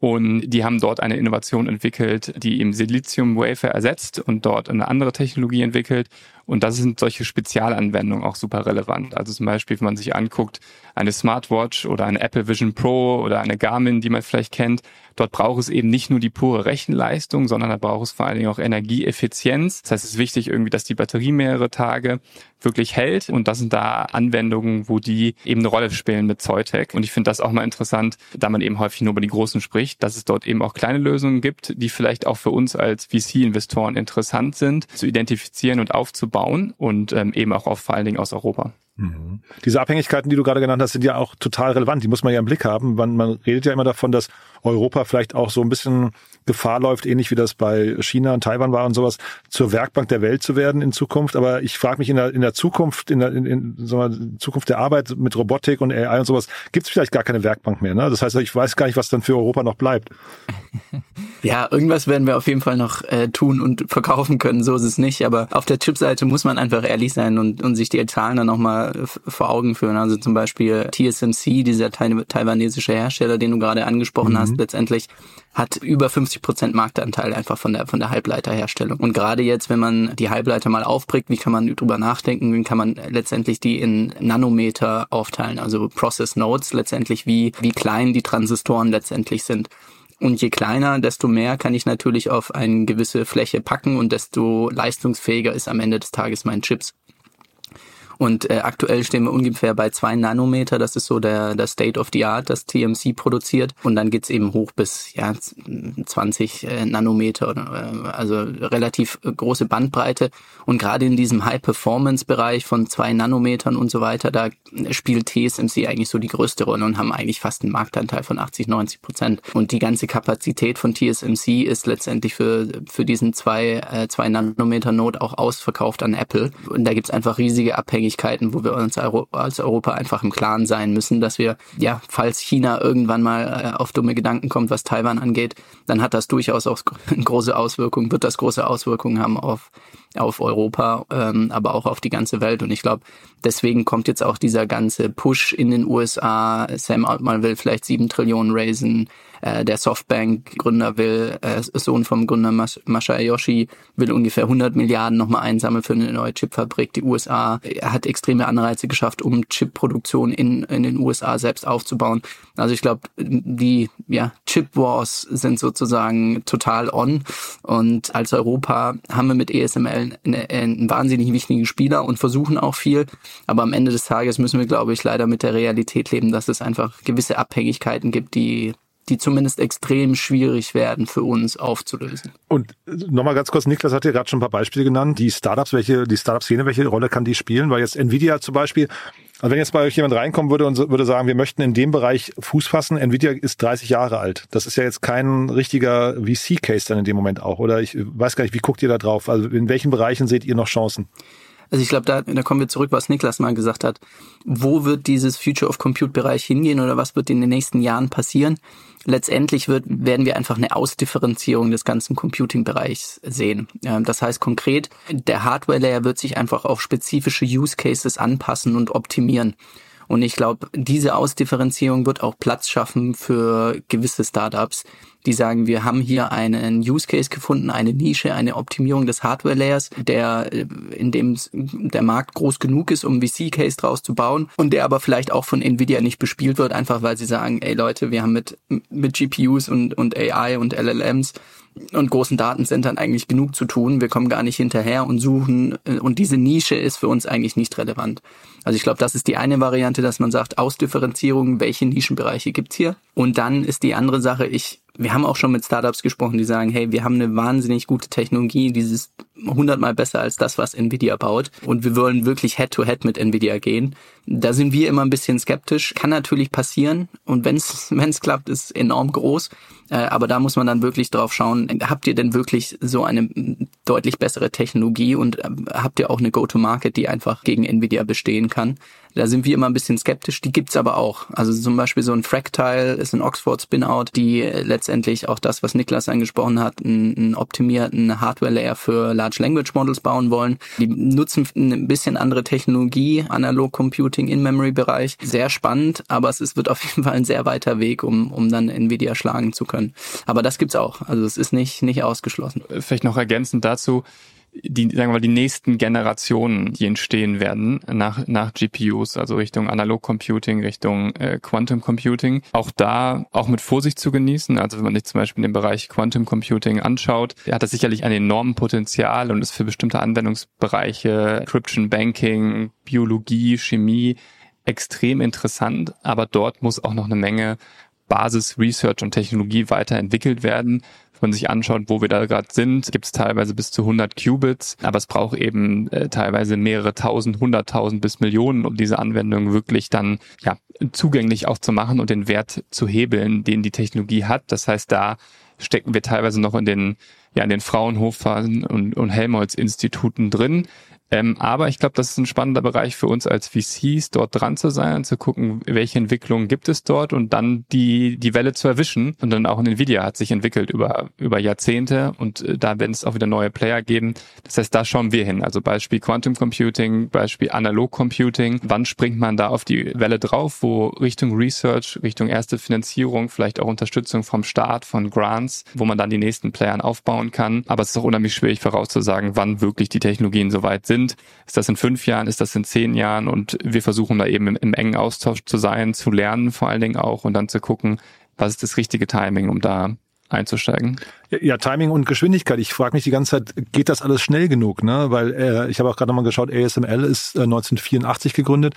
Und die haben dort eine Innovation entwickelt, die im Silizium Wafer ersetzt und dort eine andere Technologie entwickelt. Und das sind solche Spezialanwendungen auch super relevant. Also zum Beispiel, wenn man sich anguckt, eine Smartwatch oder eine Apple Vision Pro oder eine Garmin, die man vielleicht kennt, dort braucht es eben nicht nur die pure Rechenleistung, sondern da braucht es vor allen Dingen auch Energieeffizienz. Das heißt, es ist wichtig irgendwie, dass die Batterie mehrere Tage wirklich hält. Und das sind da Anwendungen, wo die eben eine Rolle spielen mit Zoytech. Und ich finde das auch mal interessant, da man eben häufig nur über die großen spricht, dass es dort eben auch kleine Lösungen gibt, die vielleicht auch für uns als VC-Investoren interessant sind, zu identifizieren und aufzubauen und ähm, eben auch auf vor allen Dingen aus Europa. Mhm. Diese Abhängigkeiten, die du gerade genannt hast, sind ja auch total relevant. Die muss man ja im Blick haben. Man, man redet ja immer davon, dass Europa vielleicht auch so ein bisschen Gefahr läuft, ähnlich wie das bei China und Taiwan war und sowas, zur Werkbank der Welt zu werden in Zukunft. Aber ich frage mich in der, in der Zukunft, in der in, in, einer Zukunft der Arbeit mit Robotik und AI und sowas, gibt es vielleicht gar keine Werkbank mehr. Ne? Das heißt, ich weiß gar nicht, was dann für Europa noch bleibt. [laughs] Ja, irgendwas werden wir auf jeden Fall noch äh, tun und verkaufen können, so ist es nicht. Aber auf der Chipseite muss man einfach ehrlich sein und, und sich die Zahlen dann nochmal vor Augen führen. Also zum Beispiel TSMC, dieser taiwanesische Hersteller, den du gerade angesprochen mhm. hast, letztendlich hat über 50 Prozent Marktanteil einfach von der, von der Halbleiterherstellung. Und gerade jetzt, wenn man die Halbleiter mal aufbringt, wie kann man drüber nachdenken, wie kann man letztendlich die in Nanometer aufteilen, also Process Nodes letztendlich, wie, wie klein die Transistoren letztendlich sind. Und je kleiner, desto mehr kann ich natürlich auf eine gewisse Fläche packen und desto leistungsfähiger ist am Ende des Tages mein Chips. Und äh, aktuell stehen wir ungefähr bei zwei Nanometer. Das ist so der, der State of the Art, das TMC produziert. Und dann geht's eben hoch bis ja 20 äh, Nanometer, äh, also relativ große Bandbreite. Und gerade in diesem High-Performance-Bereich von zwei Nanometern und so weiter, da spielt TSMC eigentlich so die größte Rolle und haben eigentlich fast einen Marktanteil von 80, 90 Prozent. Und die ganze Kapazität von TSMC ist letztendlich für, für diesen zwei, äh, zwei Nanometer Node auch ausverkauft an Apple. Und da gibt's einfach riesige Abhängigkeiten Abhängigkeiten, wo wir uns als Europa einfach im Klaren sein müssen, dass wir, ja, falls China irgendwann mal äh, auf dumme Gedanken kommt, was Taiwan angeht, dann hat das durchaus auch [laughs] große Auswirkungen, wird das große Auswirkungen haben auf auf Europa, ähm, aber auch auf die ganze Welt. Und ich glaube, deswegen kommt jetzt auch dieser ganze Push in den USA. Sam Altman will vielleicht sieben Trillionen raisen. Äh, der Softbank-Gründer will, äh, Sohn vom Gründer Mas Masayoshi, will ungefähr 100 Milliarden nochmal einsammeln für eine neue Chipfabrik. Die USA hat extreme Anreize geschafft, um Chipproduktion in, in den USA selbst aufzubauen. Also ich glaube, die ja, Chip Wars sind sozusagen total on. Und als Europa haben wir mit ESML einen, einen wahnsinnig wichtigen Spieler und versuchen auch viel. Aber am Ende des Tages müssen wir, glaube ich, leider mit der Realität leben, dass es einfach gewisse Abhängigkeiten gibt, die die zumindest extrem schwierig werden für uns aufzulösen. Und nochmal ganz kurz, Niklas hat ja gerade schon ein paar Beispiele genannt. Die Startups, welche, die Startup-Szene, welche Rolle kann die spielen? Weil jetzt Nvidia zum Beispiel, also wenn jetzt bei euch jemand reinkommen würde und würde sagen, wir möchten in dem Bereich Fuß fassen, Nvidia ist 30 Jahre alt. Das ist ja jetzt kein richtiger VC-Case dann in dem Moment auch. Oder ich weiß gar nicht, wie guckt ihr da drauf? Also in welchen Bereichen seht ihr noch Chancen? Also ich glaube, da, da kommen wir zurück, was Niklas mal gesagt hat. Wo wird dieses Future of Compute Bereich hingehen oder was wird in den nächsten Jahren passieren? Letztendlich wird, werden wir einfach eine Ausdifferenzierung des ganzen Computing-Bereichs sehen. Das heißt konkret, der Hardware-Layer wird sich einfach auf spezifische Use Cases anpassen und optimieren. Und ich glaube, diese Ausdifferenzierung wird auch Platz schaffen für gewisse Startups, die sagen, wir haben hier einen Use Case gefunden, eine Nische, eine Optimierung des Hardware Layers, der äh, in dem der Markt groß genug ist, um VC Case draus zu bauen und der aber vielleicht auch von Nvidia nicht bespielt wird, einfach weil sie sagen, ey Leute, wir haben mit mit GPUs und und AI und LLMs und großen Datencentern eigentlich genug zu tun. Wir kommen gar nicht hinterher und suchen äh, und diese Nische ist für uns eigentlich nicht relevant. Also ich glaube, das ist die eine Variante, dass man sagt, Ausdifferenzierung, welche Nischenbereiche gibt's hier? Und dann ist die andere Sache, ich wir haben auch schon mit Startups gesprochen, die sagen, hey, wir haben eine wahnsinnig gute Technologie, dieses hundertmal besser als das, was Nvidia baut. Und wir wollen wirklich Head-to-Head -head mit Nvidia gehen. Da sind wir immer ein bisschen skeptisch. Kann natürlich passieren. Und wenn es [laughs] klappt, ist enorm groß. Äh, aber da muss man dann wirklich drauf schauen, habt ihr denn wirklich so eine deutlich bessere Technologie und äh, habt ihr auch eine Go-to-Market, die einfach gegen Nvidia bestehen kann? Da sind wir immer ein bisschen skeptisch. Die gibt's aber auch. Also zum Beispiel so ein Fractile ist ein Oxford Spinout, die letztendlich auch das, was Niklas angesprochen hat, einen optimierten Hardware-Layer für Large Language Models bauen wollen. Die nutzen ein bisschen andere Technologie, Analog Computing In-Memory-Bereich. Sehr spannend, aber es ist, wird auf jeden Fall ein sehr weiter Weg, um, um dann Nvidia schlagen zu können. Aber das gibt's auch. Also es ist nicht, nicht ausgeschlossen. Vielleicht noch ergänzend dazu die, sagen wir mal, die nächsten Generationen, die entstehen werden nach, nach GPUs, also Richtung Analog Computing, Richtung äh, Quantum Computing. Auch da auch mit Vorsicht zu genießen. Also wenn man sich zum Beispiel den Bereich Quantum Computing anschaut, hat das sicherlich ein enormes Potenzial und ist für bestimmte Anwendungsbereiche, Encryption, Banking, Biologie, Chemie extrem interessant. Aber dort muss auch noch eine Menge Basis Research und Technologie weiterentwickelt werden man sich anschaut, wo wir da gerade sind, gibt es teilweise bis zu 100 Qubits, aber es braucht eben äh, teilweise mehrere tausend, hunderttausend bis Millionen, um diese Anwendung wirklich dann ja zugänglich auch zu machen und den Wert zu hebeln, den die Technologie hat. Das heißt, da stecken wir teilweise noch in den ja in den Fraunhofer und, und Helmholtz-Instituten drin. Ähm, aber ich glaube, das ist ein spannender Bereich für uns als VCs, dort dran zu sein, zu gucken, welche Entwicklungen gibt es dort und dann die, die Welle zu erwischen. Und dann auch in Nvidia hat sich entwickelt über, über Jahrzehnte und äh, da werden es auch wieder neue Player geben. Das heißt, da schauen wir hin. Also Beispiel Quantum Computing, Beispiel Analog Computing. Wann springt man da auf die Welle drauf, wo Richtung Research, Richtung erste Finanzierung, vielleicht auch Unterstützung vom Staat, von Grants, wo man dann die nächsten Playern aufbauen kann. Aber es ist auch unheimlich schwierig vorauszusagen, wann wirklich die Technologien soweit sind sind. Ist das in fünf Jahren? Ist das in zehn Jahren? Und wir versuchen da eben im, im engen Austausch zu sein, zu lernen vor allen Dingen auch und dann zu gucken, was ist das richtige Timing, um da einzusteigen. Ja, Timing und Geschwindigkeit. Ich frage mich die ganze Zeit, geht das alles schnell genug? Ne? Weil äh, ich habe auch gerade mal geschaut, ASML ist äh, 1984 gegründet.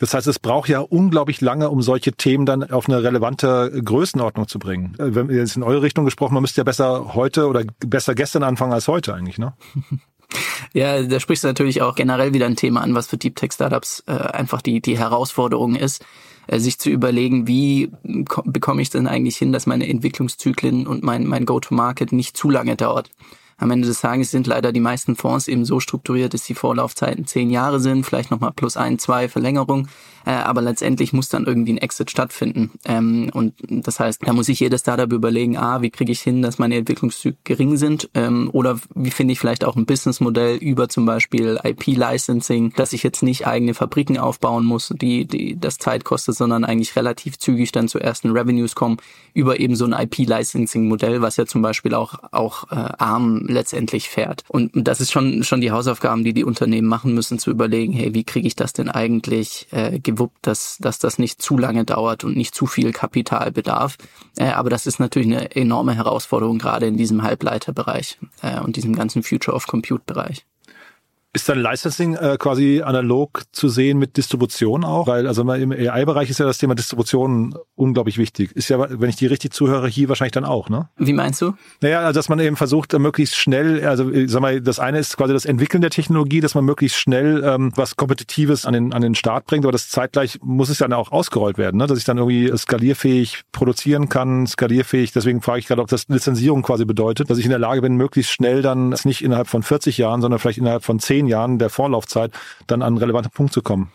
Das heißt, es braucht ja unglaublich lange, um solche Themen dann auf eine relevante Größenordnung zu bringen. Äh, wenn wir jetzt in eure Richtung gesprochen, man müsste ja besser heute oder besser gestern anfangen als heute eigentlich, ne? [laughs] Ja, da sprichst du natürlich auch generell wieder ein Thema an, was für Deep Tech Startups äh, einfach die, die Herausforderung ist, äh, sich zu überlegen, wie bekomme ich denn eigentlich hin, dass meine Entwicklungszyklen und mein, mein Go-to-Market nicht zu lange dauert. Am Ende des Tages sind leider die meisten Fonds eben so strukturiert, dass die Vorlaufzeiten zehn Jahre sind, vielleicht nochmal plus ein, zwei Verlängerung äh, aber letztendlich muss dann irgendwie ein Exit stattfinden. Ähm, und das heißt, da muss sich jedes Startup überlegen, ah, wie kriege ich hin, dass meine Entwicklungszüge gering sind ähm, oder wie finde ich vielleicht auch ein Businessmodell über zum Beispiel IP-Licensing, dass ich jetzt nicht eigene Fabriken aufbauen muss, die, die das Zeit kostet, sondern eigentlich relativ zügig dann zu ersten Revenues kommen über eben so ein IP-Licensing-Modell, was ja zum Beispiel auch auch äh, ARM letztendlich fährt. Und das ist schon schon die Hausaufgaben, die die Unternehmen machen müssen, zu überlegen, hey, wie kriege ich das denn eigentlich äh, gewuppt, dass, dass das nicht zu lange dauert und nicht zu viel Kapital bedarf. Äh, aber das ist natürlich eine enorme Herausforderung, gerade in diesem Halbleiterbereich äh, und diesem ganzen Future of Compute Bereich. Ist dann Licensing äh, quasi analog zu sehen mit Distribution auch? Weil also im AI-Bereich ist ja das Thema Distribution unglaublich wichtig. Ist ja, wenn ich die richtig zuhöre, hier wahrscheinlich dann auch, ne? Wie meinst du? Naja, also dass man eben versucht, äh, möglichst schnell, also äh, sag mal, das eine ist quasi das Entwickeln der Technologie, dass man möglichst schnell ähm, was Kompetitives an den, an den Start bringt, aber das zeitgleich muss es dann auch ausgerollt werden, ne? dass ich dann irgendwie skalierfähig produzieren kann, skalierfähig. Deswegen frage ich gerade, ob das Lizenzierung quasi bedeutet, dass ich in der Lage bin, möglichst schnell dann, nicht innerhalb von 40 Jahren, sondern vielleicht innerhalb von 10 zehn Jahren der Vorlaufzeit dann an einen relevanten Punkt zu kommen.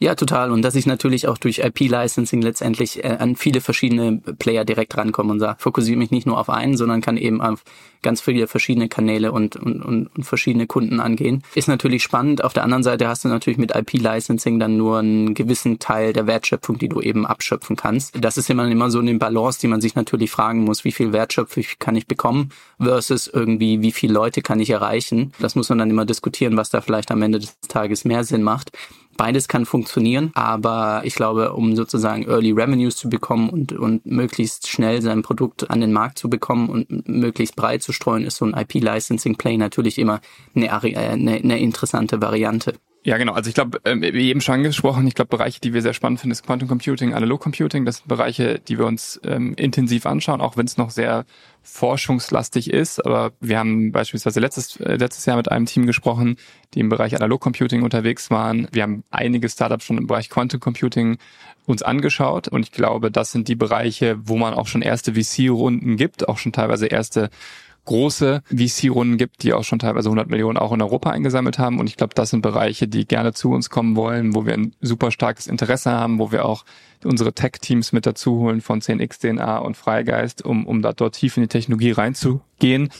Ja, total. Und dass ich natürlich auch durch IP-Licensing letztendlich äh, an viele verschiedene Player direkt rankomme und sage, fokussiere mich nicht nur auf einen, sondern kann eben auf ganz viele verschiedene Kanäle und, und, und, verschiedene Kunden angehen. Ist natürlich spannend. Auf der anderen Seite hast du natürlich mit IP-Licensing dann nur einen gewissen Teil der Wertschöpfung, die du eben abschöpfen kannst. Das ist immer, immer so eine Balance, die man sich natürlich fragen muss, wie viel Wertschöpfung kann ich bekommen versus irgendwie, wie viele Leute kann ich erreichen. Das muss man dann immer diskutieren, was da vielleicht am Ende des Tages mehr Sinn macht. Beides kann funktionieren, aber ich glaube, um sozusagen Early Revenues zu bekommen und, und möglichst schnell sein Produkt an den Markt zu bekommen und möglichst breit zu streuen, ist so ein IP-Licensing-Play natürlich immer eine, eine, eine interessante Variante. Ja, genau. Also ich glaube, ähm, wie eben schon angesprochen, ich glaube, Bereiche, die wir sehr spannend finden, ist Quantum Computing, Analog Computing. Das sind Bereiche, die wir uns ähm, intensiv anschauen, auch wenn es noch sehr forschungslastig ist. Aber wir haben beispielsweise letztes, äh, letztes Jahr mit einem Team gesprochen, die im Bereich Analog Computing unterwegs waren. Wir haben einige Startups schon im Bereich Quantum Computing uns angeschaut und ich glaube, das sind die Bereiche, wo man auch schon erste VC-Runden gibt, auch schon teilweise erste große VC-Runden gibt, die auch schon teilweise 100 Millionen auch in Europa eingesammelt haben. Und ich glaube, das sind Bereiche, die gerne zu uns kommen wollen, wo wir ein super starkes Interesse haben, wo wir auch unsere Tech-Teams mit dazu holen von 10x, DNA und Freigeist, um, um da dort tief in die Technologie reinzugehen.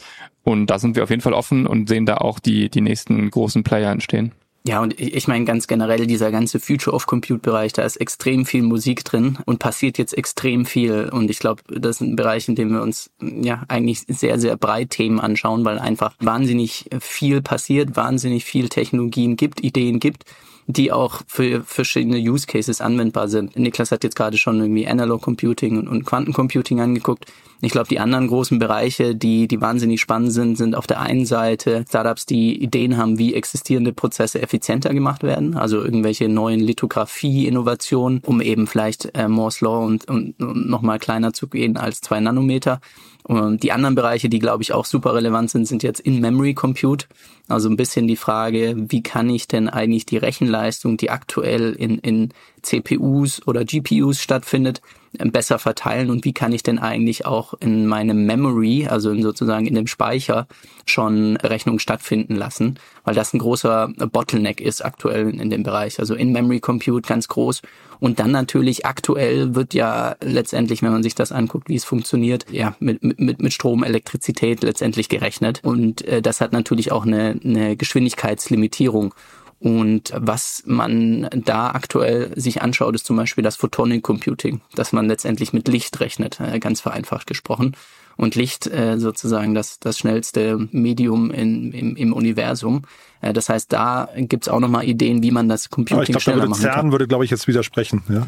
Und da sind wir auf jeden Fall offen und sehen da auch die, die nächsten großen Player entstehen. Ja, und ich meine ganz generell, dieser ganze Future of Compute Bereich, da ist extrem viel Musik drin und passiert jetzt extrem viel. Und ich glaube, das ist ein Bereich, in dem wir uns ja eigentlich sehr, sehr breit Themen anschauen, weil einfach wahnsinnig viel passiert, wahnsinnig viel Technologien gibt, Ideen gibt die auch für verschiedene Use Cases anwendbar sind. Niklas hat jetzt gerade schon irgendwie Analog Computing und, und Quantencomputing angeguckt. Ich glaube, die anderen großen Bereiche, die, die wahnsinnig spannend sind, sind auf der einen Seite Startups, die Ideen haben, wie existierende Prozesse effizienter gemacht werden, also irgendwelche neuen Lithografie-Innovationen, um eben vielleicht äh, Moore's Law und, und, und nochmal kleiner zu gehen als zwei Nanometer. Und die anderen Bereiche, die glaube ich auch super relevant sind, sind jetzt In-Memory Compute. Also ein bisschen die Frage, wie kann ich denn eigentlich die Rechenleistung, die aktuell in, in CPUs oder GPUs stattfindet, besser verteilen und wie kann ich denn eigentlich auch in meinem Memory, also in sozusagen in dem Speicher, schon Rechnungen stattfinden lassen, weil das ein großer Bottleneck ist aktuell in dem Bereich. Also in Memory Compute ganz groß. Und dann natürlich aktuell wird ja letztendlich, wenn man sich das anguckt, wie es funktioniert, ja, mit, mit, mit Strom, Elektrizität letztendlich gerechnet. Und äh, das hat natürlich auch eine, eine Geschwindigkeitslimitierung. Und was man da aktuell sich anschaut, ist zum Beispiel das Photonic Computing, dass man letztendlich mit Licht rechnet, äh, ganz vereinfacht gesprochen und Licht äh, sozusagen das, das schnellste Medium in, im, im Universum. Äh, das heißt, da gibt's auch nochmal Ideen, wie man das Computing Aber ich glaub, schneller würde machen CERN kann. würde, glaube ich, jetzt widersprechen. Ja,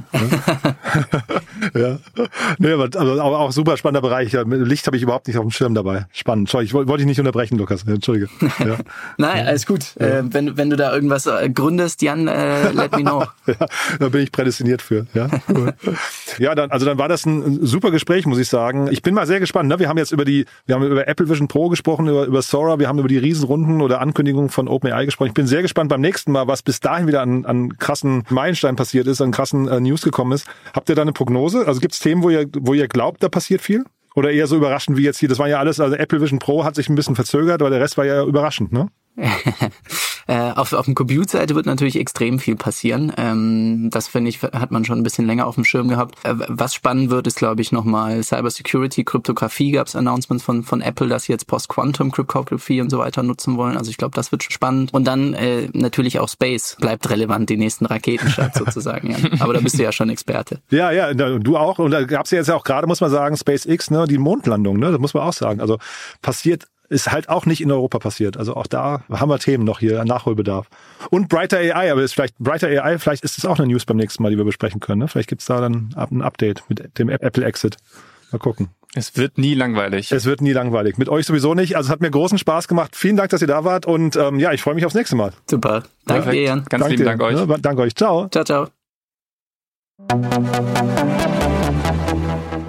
ja. [laughs] ja. Nee, aber also auch, super spannender Bereich. Licht habe ich überhaupt nicht auf dem Schirm dabei. Spannend. Sorry, ich wollte wollt dich nicht unterbrechen, Lukas. Entschuldige. Ja. [laughs] Nein, alles gut. Ja. Äh, wenn, wenn du da irgendwas äh, gründest, Jan, äh, let me know. [laughs] ja, da bin ich prädestiniert für. Ja, ja dann, also dann war das ein super Gespräch, muss ich sagen. Ich bin mal sehr gespannt. Ne? Wir haben jetzt über die, wir haben über Apple Vision Pro gesprochen, über, über Sora, wir haben über die Riesenrunden oder Ankündigungen von OpenAI gesprochen. Ich bin sehr gespannt beim nächsten Mal, was bis dahin wieder an, an krassen Meilenstein passiert ist, an krassen äh, News gekommen ist. Habt ihr da eine Prognose? Also gibt es Themen, wo ihr, wo ihr glaubt, da passiert viel? Oder eher so überraschend wie jetzt hier? Das war ja alles, also Apple Vision Pro hat sich ein bisschen verzögert, aber der Rest war ja überraschend, ne? [laughs] Äh, auf, auf dem Compute-Seite wird natürlich extrem viel passieren. Ähm, das finde ich, hat man schon ein bisschen länger auf dem Schirm gehabt. Äh, was spannend wird, ist, glaube ich, nochmal Cybersecurity, Kryptographie gab es Announcements von, von Apple, dass sie jetzt Post-Quantum Cryptography und so weiter nutzen wollen. Also ich glaube, das wird spannend. Und dann äh, natürlich auch Space bleibt relevant, die nächsten Raketenstarts [laughs] sozusagen. Ja. Aber da bist du ja schon Experte. Ja, ja, du auch. Und da gab es ja jetzt auch gerade, muss man sagen, SpaceX, ne, die Mondlandung, ne, das muss man auch sagen. Also passiert ist halt auch nicht in Europa passiert. Also auch da haben wir Themen noch hier, Nachholbedarf. Und Brighter AI, aber ist vielleicht Brighter AI, vielleicht ist es auch eine News beim nächsten Mal, die wir besprechen können. Ne? Vielleicht gibt's da dann ein Update mit dem Apple Exit. Mal gucken. Es wird nie langweilig. Es wird nie langweilig. Mit euch sowieso nicht. Also es hat mir großen Spaß gemacht. Vielen Dank, dass ihr da wart und ähm, ja, ich freue mich aufs nächste Mal. Super. Danke dir, Jan. Ganz Dank lieben dir. Dank euch. Ja, danke euch. Ciao. Ciao, ciao.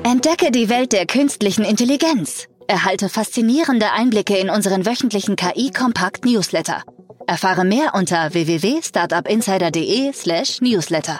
Entdecke die Welt der künstlichen Intelligenz. Erhalte faszinierende Einblicke in unseren wöchentlichen KI-Kompakt-Newsletter. Erfahre mehr unter www.startupinsider.de/newsletter.